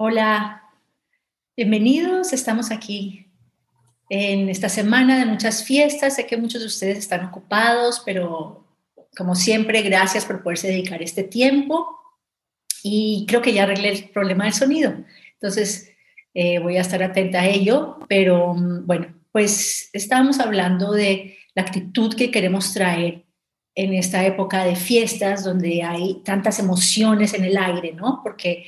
Hola, bienvenidos. Estamos aquí en esta semana de muchas fiestas. Sé que muchos de ustedes están ocupados, pero como siempre, gracias por poderse dedicar este tiempo. Y creo que ya arreglé el problema del sonido. Entonces, eh, voy a estar atenta a ello. Pero mm, bueno, pues estábamos hablando de la actitud que queremos traer en esta época de fiestas donde hay tantas emociones en el aire, ¿no? Porque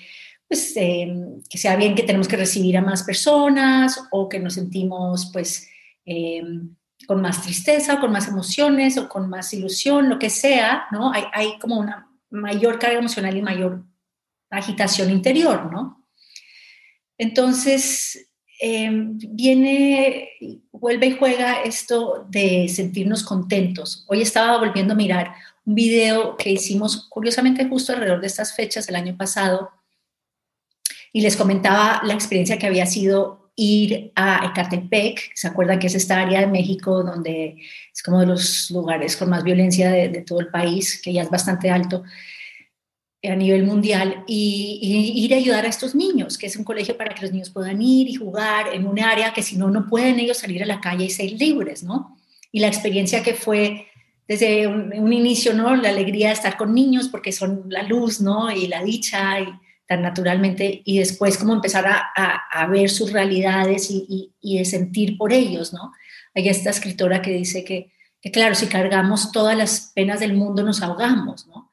pues em, que sea bien que tenemos que recibir a más personas o que nos sentimos pues em, con más tristeza o con más emociones o con más ilusión, lo que sea, ¿no? Hay, hay como una mayor carga emocional y mayor agitación interior, ¿no? Entonces, em, viene, vuelve y juega esto de sentirnos contentos. Hoy estaba volviendo a mirar un video que hicimos curiosamente justo alrededor de estas fechas el año pasado y les comentaba la experiencia que había sido ir a Ecatepec, ¿se acuerdan que es esta área de México donde es como de los lugares con más violencia de, todo el país, que ya es bastante alto a nivel mundial, y, ir a ayudar a estos niños, que es un colegio para que los niños puedan ir y jugar en un área que si no, no pueden ellos salir a la calle y ser libres, ¿no? Y la experiencia que fue desde un, un inicio, ¿no? La alegría de estar con niños porque son la luz, ¿no? Y la dicha y naturalmente y después como empezar a, ver sus realidades y, de sentir por ellos, ¿no? Hay esta escritora que dice que, claro, si cargamos todas las penas del mundo nos ahogamos, ¿no?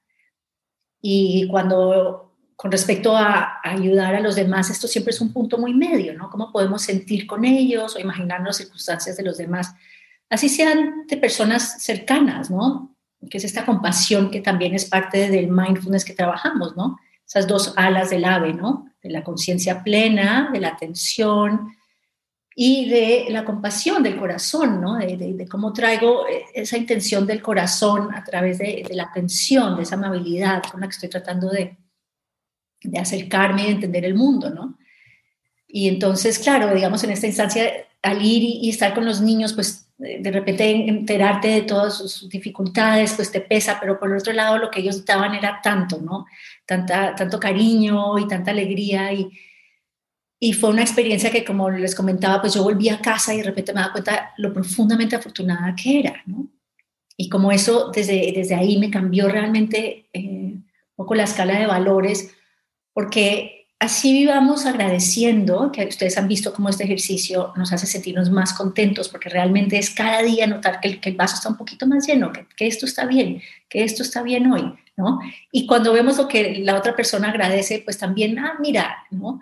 Y cuando, con respecto a, ayudar a los demás, esto siempre es un punto muy medio, ¿no? ¿Cómo podemos sentir con ellos o imaginar las circunstancias de los demás? Así sean de personas cercanas, ¿no? Que es esta compasión que también es parte del mindfulness que trabajamos, ¿no? Esas dos alas del ave, ¿no? De la conciencia plena, de la atención y de la compasión del corazón, ¿no? De, cómo traigo eh, esa intención del corazón a través de, la atención, de esa amabilidad con la que estoy tratando de, de acercarme y de entender el mundo, ¿no? Y entonces, claro, digamos, en esta instancia, al ir y, estar con los niños, pues de repente enterarte de todas sus dificultades, pues te pesa, pero por el otro lado lo que ellos daban era tanto, ¿no? Tanta, tanto cariño y tanta alegría y, y fue una experiencia que, como les comentaba, pues yo volví a casa y de repente me daba cuenta lo profundamente afortunada que era, ¿no? Y como eso desde, desde ahí me cambió realmente eh, un poco la escala de valores, porque así vivamos agradeciendo, que ustedes han visto cómo este ejercicio nos hace sentirnos más contentos, porque realmente es cada día notar que el, vaso está un poquito más lleno, que, esto está bien, que esto está bien hoy, ¿no? Y cuando vemos lo que la otra persona agradece, pues también, ah, mira, ¿no?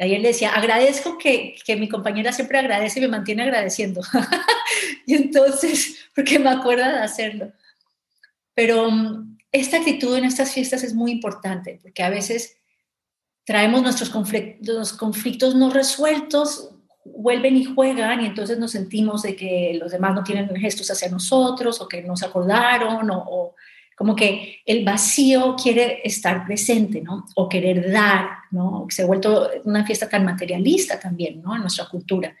ayer le decía, agradezco que, que, mi compañera siempre agradece y me mantiene agradeciendo. y entonces, porque me acuerda de hacerlo. Pero mm, esta actitud en estas fiestas es muy importante, porque a veces traemos nuestros conflictos, conflictos no resueltos, vuelven y juegan y entonces nos sentimos de que los demás no tienen gestos hacia nosotros o que nos acordaron o, como que el vacío quiere estar presente, ¿no? O querer dar, ¿no? Se ha vuelto una fiesta tan materialista también, ¿no? En nuestra cultura.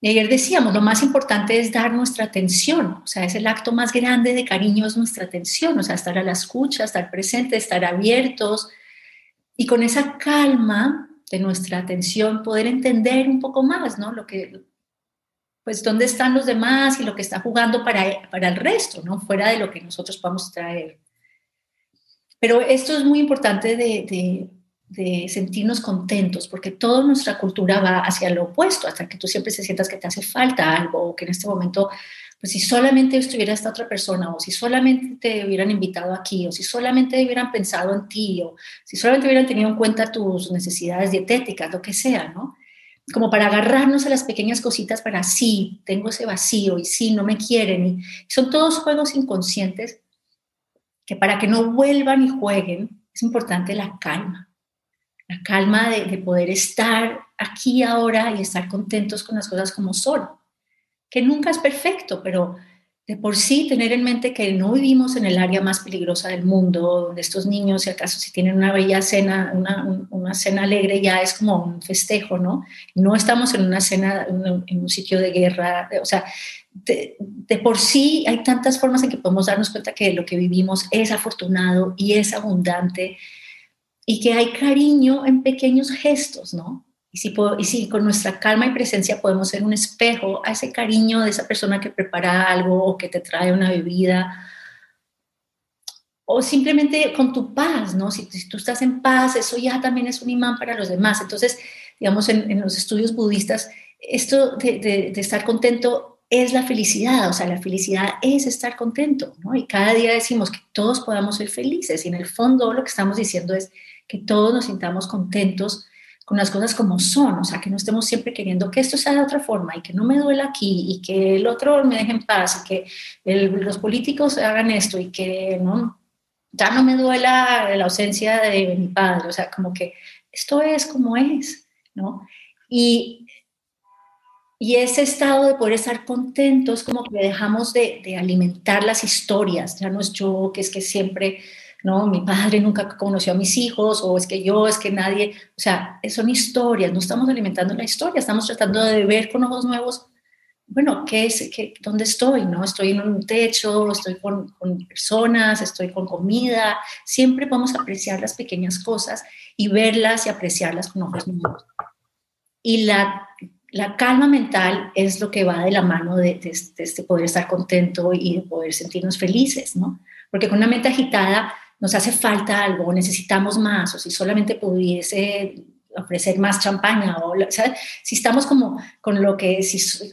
Y ayer decíamos, lo más importante es dar nuestra atención, o sea, es el acto más grande de cariño, es nuestra atención, o sea, estar a la escucha, estar presente, estar abiertos, y con esa calma de nuestra atención poder entender un poco más, ¿no? Lo que, pues, dónde están los demás y lo que está jugando para, para el resto, ¿no? Fuera de lo que nosotros podamos traer. Pero esto es muy importante de, de, sentirnos contentos, porque toda nuestra cultura va hacia lo opuesto, hasta que tú siempre se sientas que te hace falta algo, o que en este momento pues si solamente estuviera esta otra persona, o si solamente te hubieran invitado aquí, o si solamente hubieran pensado en ti, o si solamente hubieran tenido en cuenta tus necesidades dietéticas, lo que sea, ¿no? Como para agarrarnos a las pequeñas cositas para sí, tengo ese vacío y sí, no me quieren. Y son todos juegos inconscientes que para que no vuelvan y jueguen es importante la calma. La calma de, de poder estar aquí ahora y estar contentos con las cosas como son que nunca es perfecto, pero de por sí tener en mente que no vivimos en el área más peligrosa del mundo, donde estos niños, si acaso si tienen una bella cena, una, cena alegre, ya es como un festejo, ¿no? No estamos en una cena, en un sitio de guerra, o sea, de, de, por sí hay tantas formas en que podemos darnos cuenta que lo que vivimos es afortunado y es abundante y que hay cariño en pequeños gestos, ¿no? Y si, y si con nuestra calma y presencia podemos ser un espejo a ese cariño de esa persona que prepara algo o que te trae una bebida, o simplemente con tu paz, ¿no? Si, tú estás en paz, eso ya también es un imán para los demás. Entonces, digamos, en, los estudios budistas, esto de, de, estar contento es la felicidad, o sea, la felicidad es estar contento, ¿no? Y cada día decimos que todos podamos ser felices y en el fondo lo que estamos diciendo es que todos nos sintamos contentos con las cosas como son, o sea, que no estemos siempre queriendo que esto sea de otra forma y que no me duela aquí y que el otro me deje en paz y que los políticos hagan esto y que no, ya no me duela la ausencia de mi padre, o sea, como que esto es como es, ¿no? Y, y ese estado de poder estar contentos, como que dejamos de, de, alimentar las historias, ya no es yo, que es que siempre, ¿no? Mi padre nunca conoció a mis hijos, o es que yo, es que nadie, o sea, son historias, no estamos alimentando la historia, estamos tratando de ver con ojos nuevos bueno, ¿qué es, qué, ¿dónde estoy? ¿no? Estoy en un techo, estoy con, personas, estoy con comida. Siempre vamos a apreciar las pequeñas cosas y verlas y apreciarlas con ojos nuevos. Y la, la, calma mental es lo que va de la mano de, de, de, este poder estar contento y de poder sentirnos felices, ¿no? Porque con una mente agitada nos hace falta algo, necesitamos más, o si solamente pudiese ofrecer más champaña o si estamos como con lo que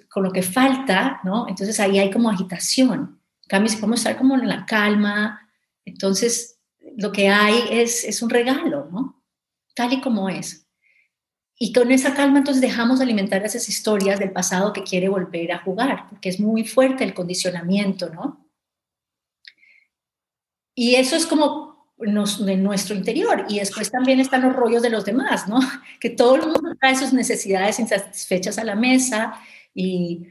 con lo que falta no entonces ahí hay como agitación. En cambio si podemos estar como en la calma entonces lo que hay es, es un regalo no tal y como es. Y con esa calma entonces dejamos alimentar esas historias del pasado que quiere volver a jugar porque es muy fuerte el condicionamiento no y eso es como de nuestro interior y después también están los rollos de los demás, ¿no? Que todo el mundo trae sus necesidades insatisfechas a la mesa y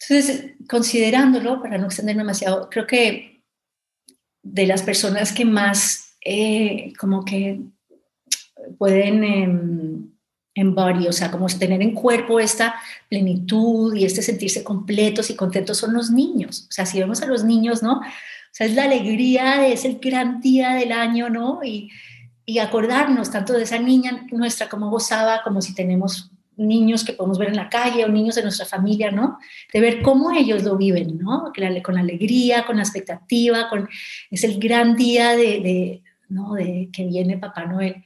entonces considerándolo, para no extenderme demasiado, creo que de las personas que más eh, como que pueden eh, embody, o sea, como tener en cuerpo esta plenitud y este sentirse completos y contentos son los niños. O sea, si vemos a los niños, ¿no? Sea, es la alegría, es el gran día del año, ¿no? Y, y acordarnos tanto de esa niña nuestra como gozaba, como si tenemos niños que podemos ver en la calle o niños de nuestra familia, ¿no? De ver cómo ellos lo viven, ¿no? Con alegría, con la expectativa, con, es el gran día de, de ¿no? de que viene Papá Noel.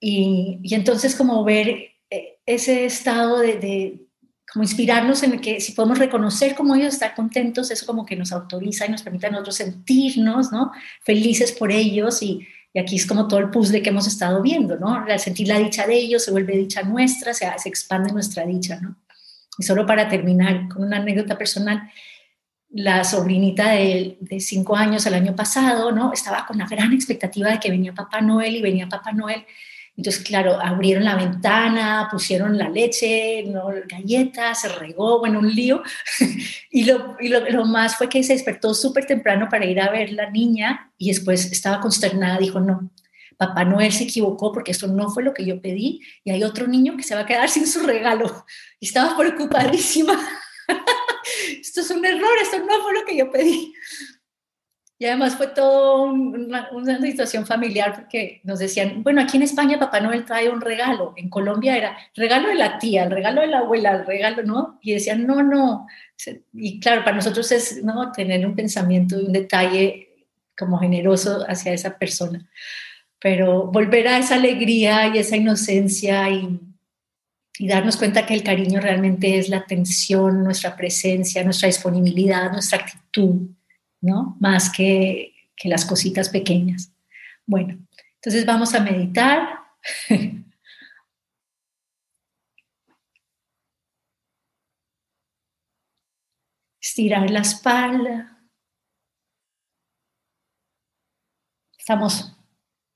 Y, y entonces como ver eh, ese estado de, como inspirarnos en que si podemos reconocer cómo ellos están contentos, eso como que nos autoriza y nos permite a nosotros sentirnos, ¿no? Felices por ellos y, y aquí es como todo el puzzle que hemos estado viendo, ¿no? Al sentir la dicha de ellos se vuelve dicha nuestra, se, se expande nuestra dicha, ¿no? Y solo para terminar con una anécdota personal, la sobrinita de, de, cinco años el año pasado, ¿no? Estaba con la gran expectativa de que venía Papá Noel y venía Papá Noel entonces, claro, abrieron la ventana, pusieron la leche, ¿no? galletas, se regó, bueno, un lío. y, lo, y lo, más fue que se despertó súper temprano para ir a ver la niña y después estaba consternada, dijo, no, Papá Noel se equivocó porque esto no fue lo que yo pedí y hay otro niño que se va a quedar sin su regalo. Y estaba preocupadísima. esto es un error, esto no fue lo que yo pedí. Y además fue todo una, situación familiar porque nos decían, bueno, aquí en España Papá Noel trae un regalo, en Colombia era regalo de la tía, el regalo de la abuela, el regalo, ¿no? Y decían, no, no. Y claro, para nosotros es, ¿no? Tener un pensamiento y un detalle como generoso hacia esa persona. Pero volver a esa alegría y esa inocencia y, y darnos cuenta que el cariño realmente es la atención, nuestra presencia, nuestra disponibilidad, nuestra actitud ¿no? Más que, que las cositas pequeñas. Bueno, entonces vamos a meditar. Estirar la espalda. Estamos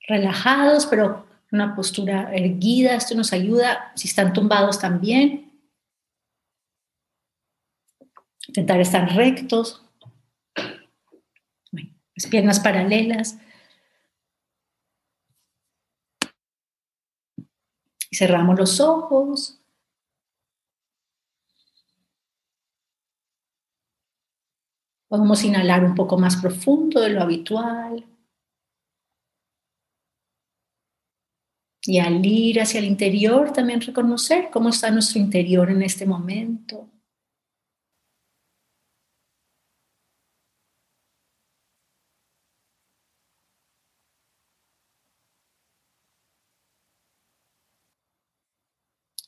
relajados, pero una postura erguida. Esto nos ayuda. Si están tumbados también. Intentar estar rectos piernas paralelas. Y cerramos los ojos. Podemos inhalar un poco más profundo de lo habitual. Y al ir hacia el interior, también reconocer cómo está nuestro interior en este momento.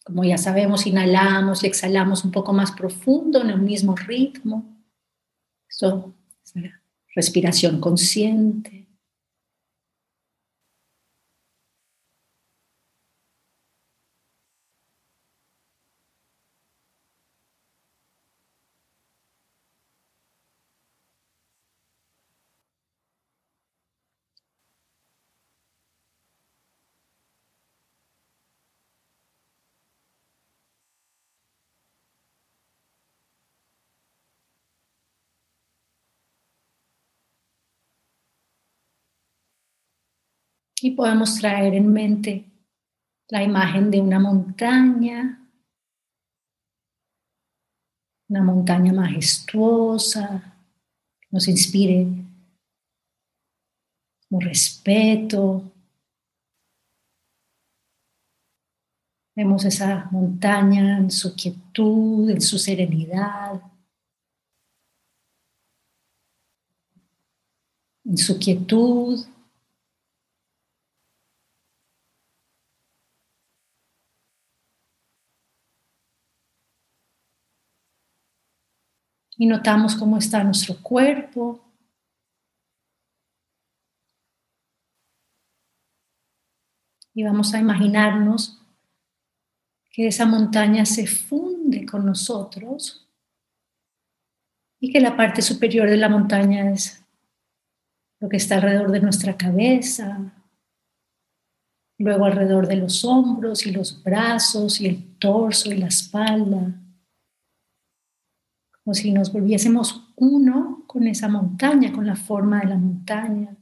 Como ya sabemos, inhalamos y exhalamos un poco más profundo en el mismo ritmo. Esto es respiración consciente. Y podemos traer en mente la imagen de una montaña, una montaña majestuosa, que nos inspire como respeto. Vemos esa montaña en su quietud, en su serenidad, en su quietud, y notamos cómo está nuestro cuerpo. Y vamos a imaginarnos que esa montaña se funde con nosotros y que la parte superior de la montaña es lo que está alrededor de nuestra cabeza, luego alrededor de los hombros y los brazos y el torso y la espalda como si nos volviésemos uno con esa montaña, con la forma de la montaña.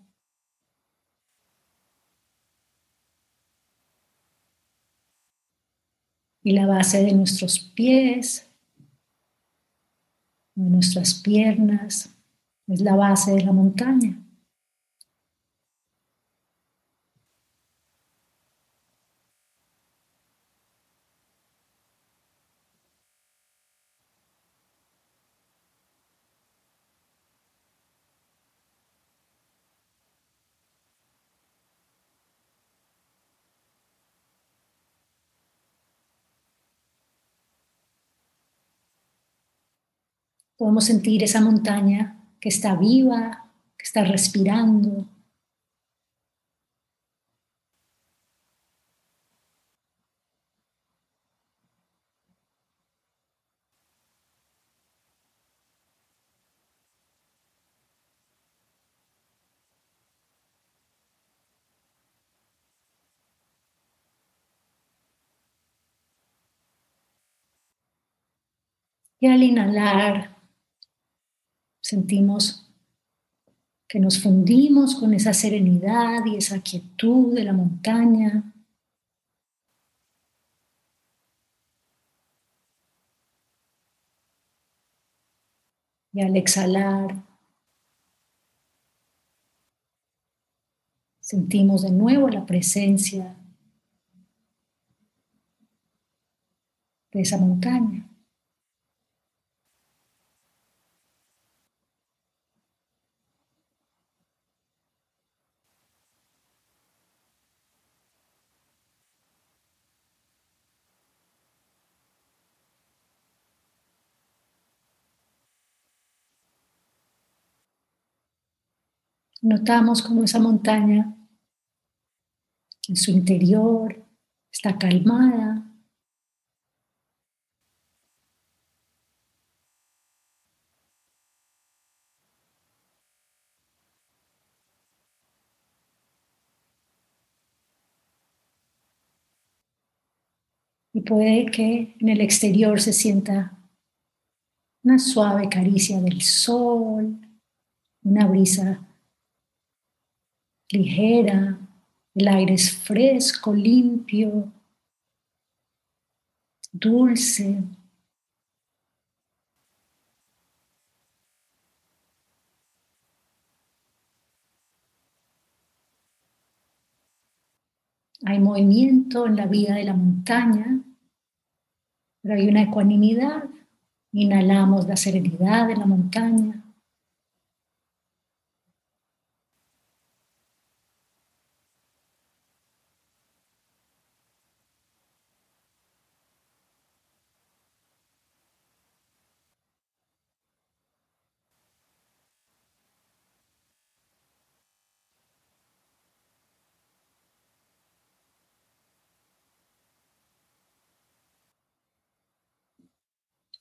Y la base de nuestros pies, de nuestras piernas, es la base de la montaña. Podemos sentir esa montaña que está viva, que está respirando. Y al inhalar, sentimos que nos fundimos con esa serenidad y esa quietud de la montaña. Y al exhalar, sentimos de nuevo la presencia de esa montaña. Notamos como esa montaña en su interior está calmada. Y puede que en el exterior se sienta una suave caricia del sol, una brisa ligera, el aire es fresco, limpio, dulce. Hay movimiento en la vida de la montaña, pero hay una ecuanimidad. Inhalamos la serenidad de la montaña.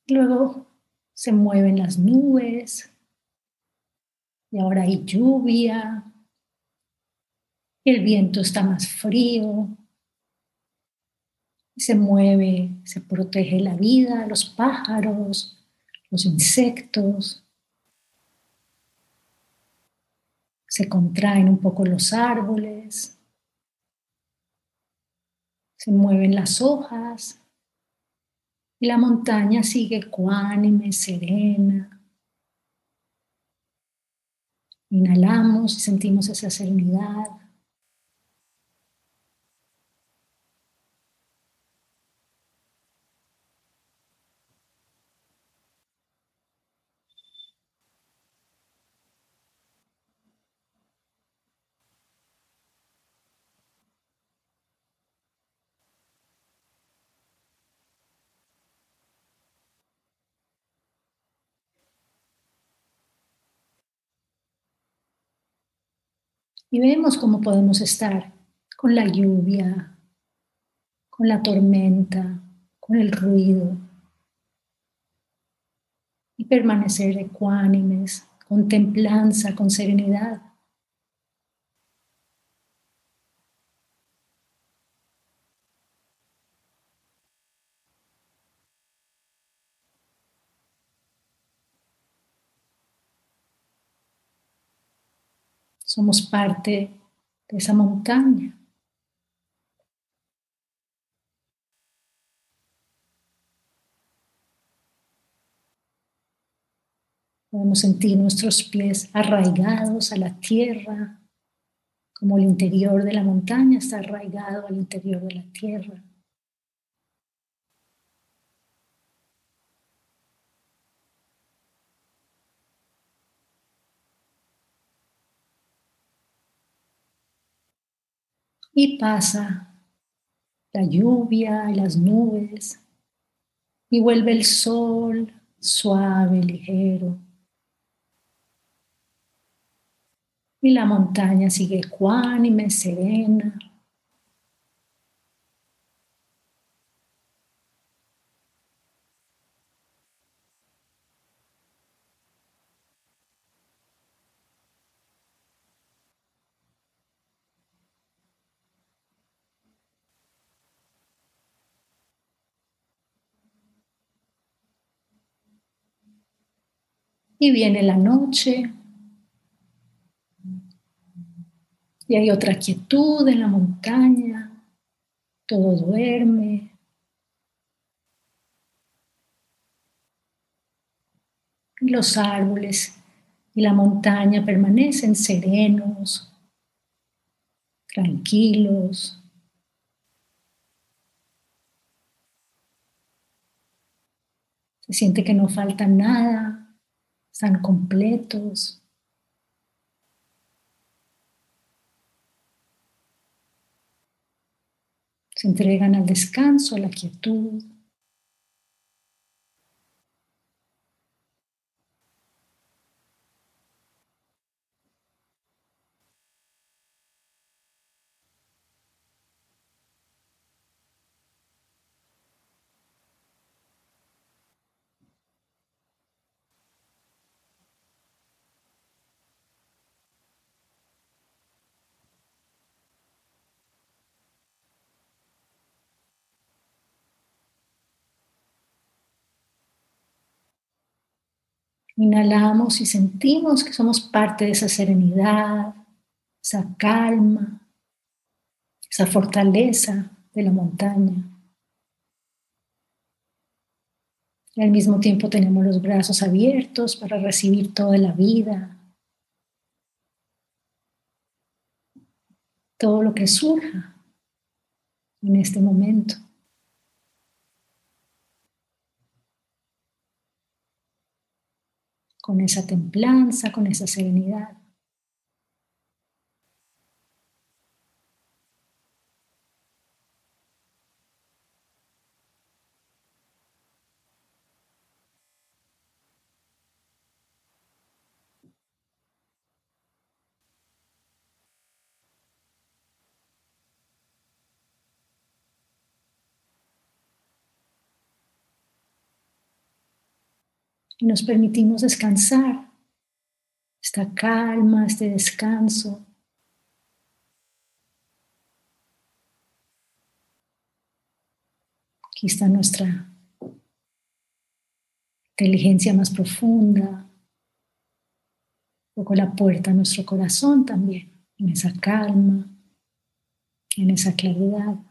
Luego se mueven las nubes y ahora hay lluvia. El viento está más frío. Se mueve, se protege la vida, los pájaros, los insectos. Se contraen un poco los árboles. Se mueven las hojas. Y la montaña sigue ecuánime, serena. Inhalamos y sentimos esa serenidad. Y vemos cómo podemos estar con la lluvia, con la tormenta, con el ruido y permanecer ecuánimes, con templanza, con serenidad. Somos parte de esa montaña. Podemos sentir nuestros pies arraigados a la tierra, como el interior de la montaña está arraigado al interior de la tierra. Y pasa la lluvia y las nubes y vuelve el sol suave, ligero. Y la montaña sigue ecuánime, serena. Y viene la noche. Y hay otra quietud en la montaña. Todo duerme. Y los árboles y la montaña permanecen serenos, tranquilos. Se siente que no falta nada están completos. Se entregan al descanso, a la quietud. Inhalamos y sentimos que somos parte de esa serenidad, esa calma, esa fortaleza de la montaña. Y al mismo tiempo tenemos los brazos abiertos para recibir toda la vida, todo lo que surja. en este momento. Con esa templanza, con esa serenidad. Y nos permitimos descansar, esta calma, este descanso. Aquí está nuestra inteligencia más profunda, un poco la puerta a nuestro corazón también, en esa calma, en esa claridad.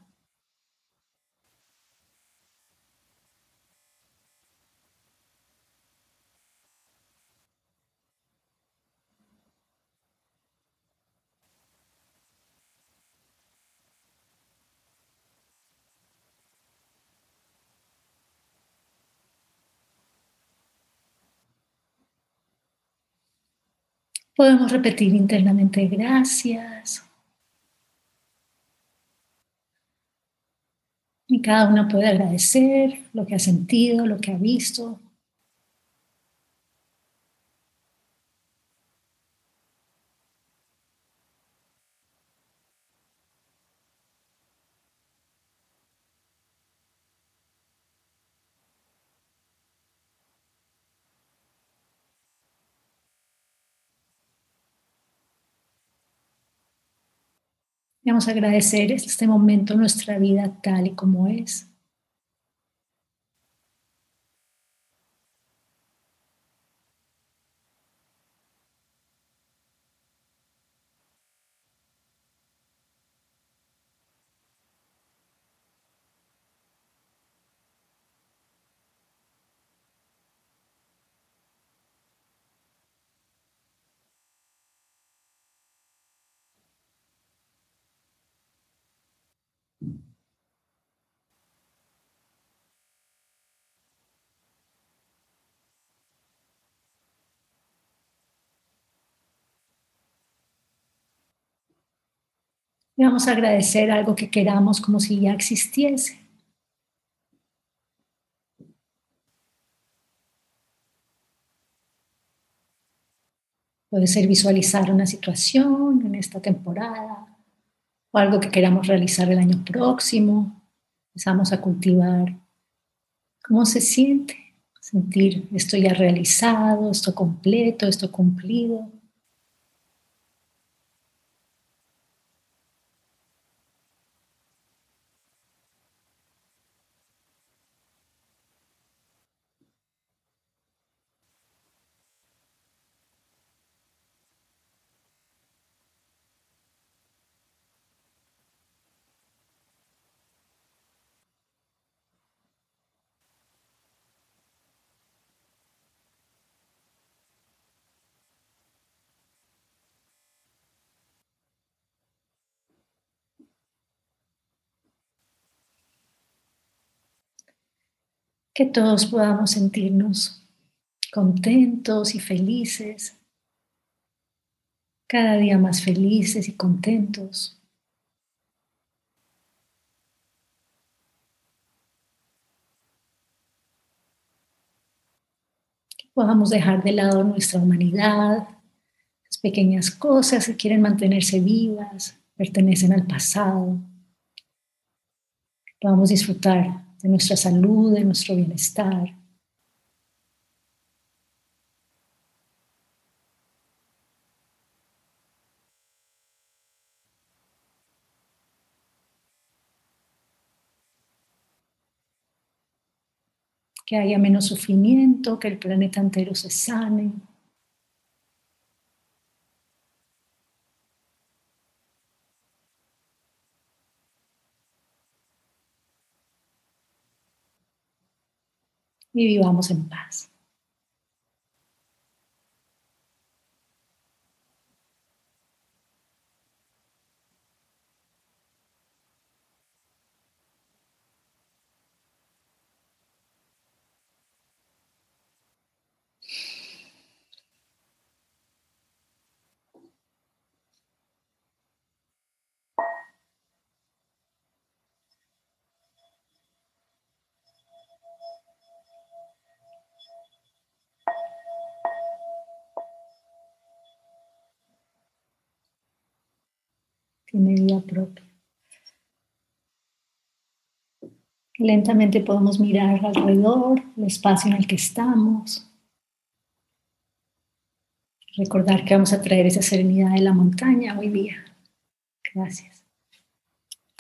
Podemos repetir internamente gracias. Y cada uno puede agradecer lo que ha sentido, lo que ha visto, Vamos agradecer este momento en nuestra vida tal y como es. Y vamos a agradecer algo que queramos como si ya existiese. Puede ser visualizar una situación en esta temporada o algo que queramos realizar el año próximo. Empezamos a cultivar cómo se siente, sentir esto ya realizado, esto completo, esto cumplido. Que todos podamos sentirnos contentos y felices, cada día más felices y contentos. Que podamos dejar de lado nuestra humanidad, las pequeñas cosas que quieren mantenerse vivas, pertenecen al pasado. Que podamos disfrutar de nuestra salud, de nuestro bienestar. que haya menos sufrimiento, que el planeta entero se sane. Y vivamos en paz. Tiene vida propia. Lentamente podemos mirar alrededor, el espacio en el que estamos. Recordar que vamos a traer esa serenidad de la montaña hoy día. Gracias.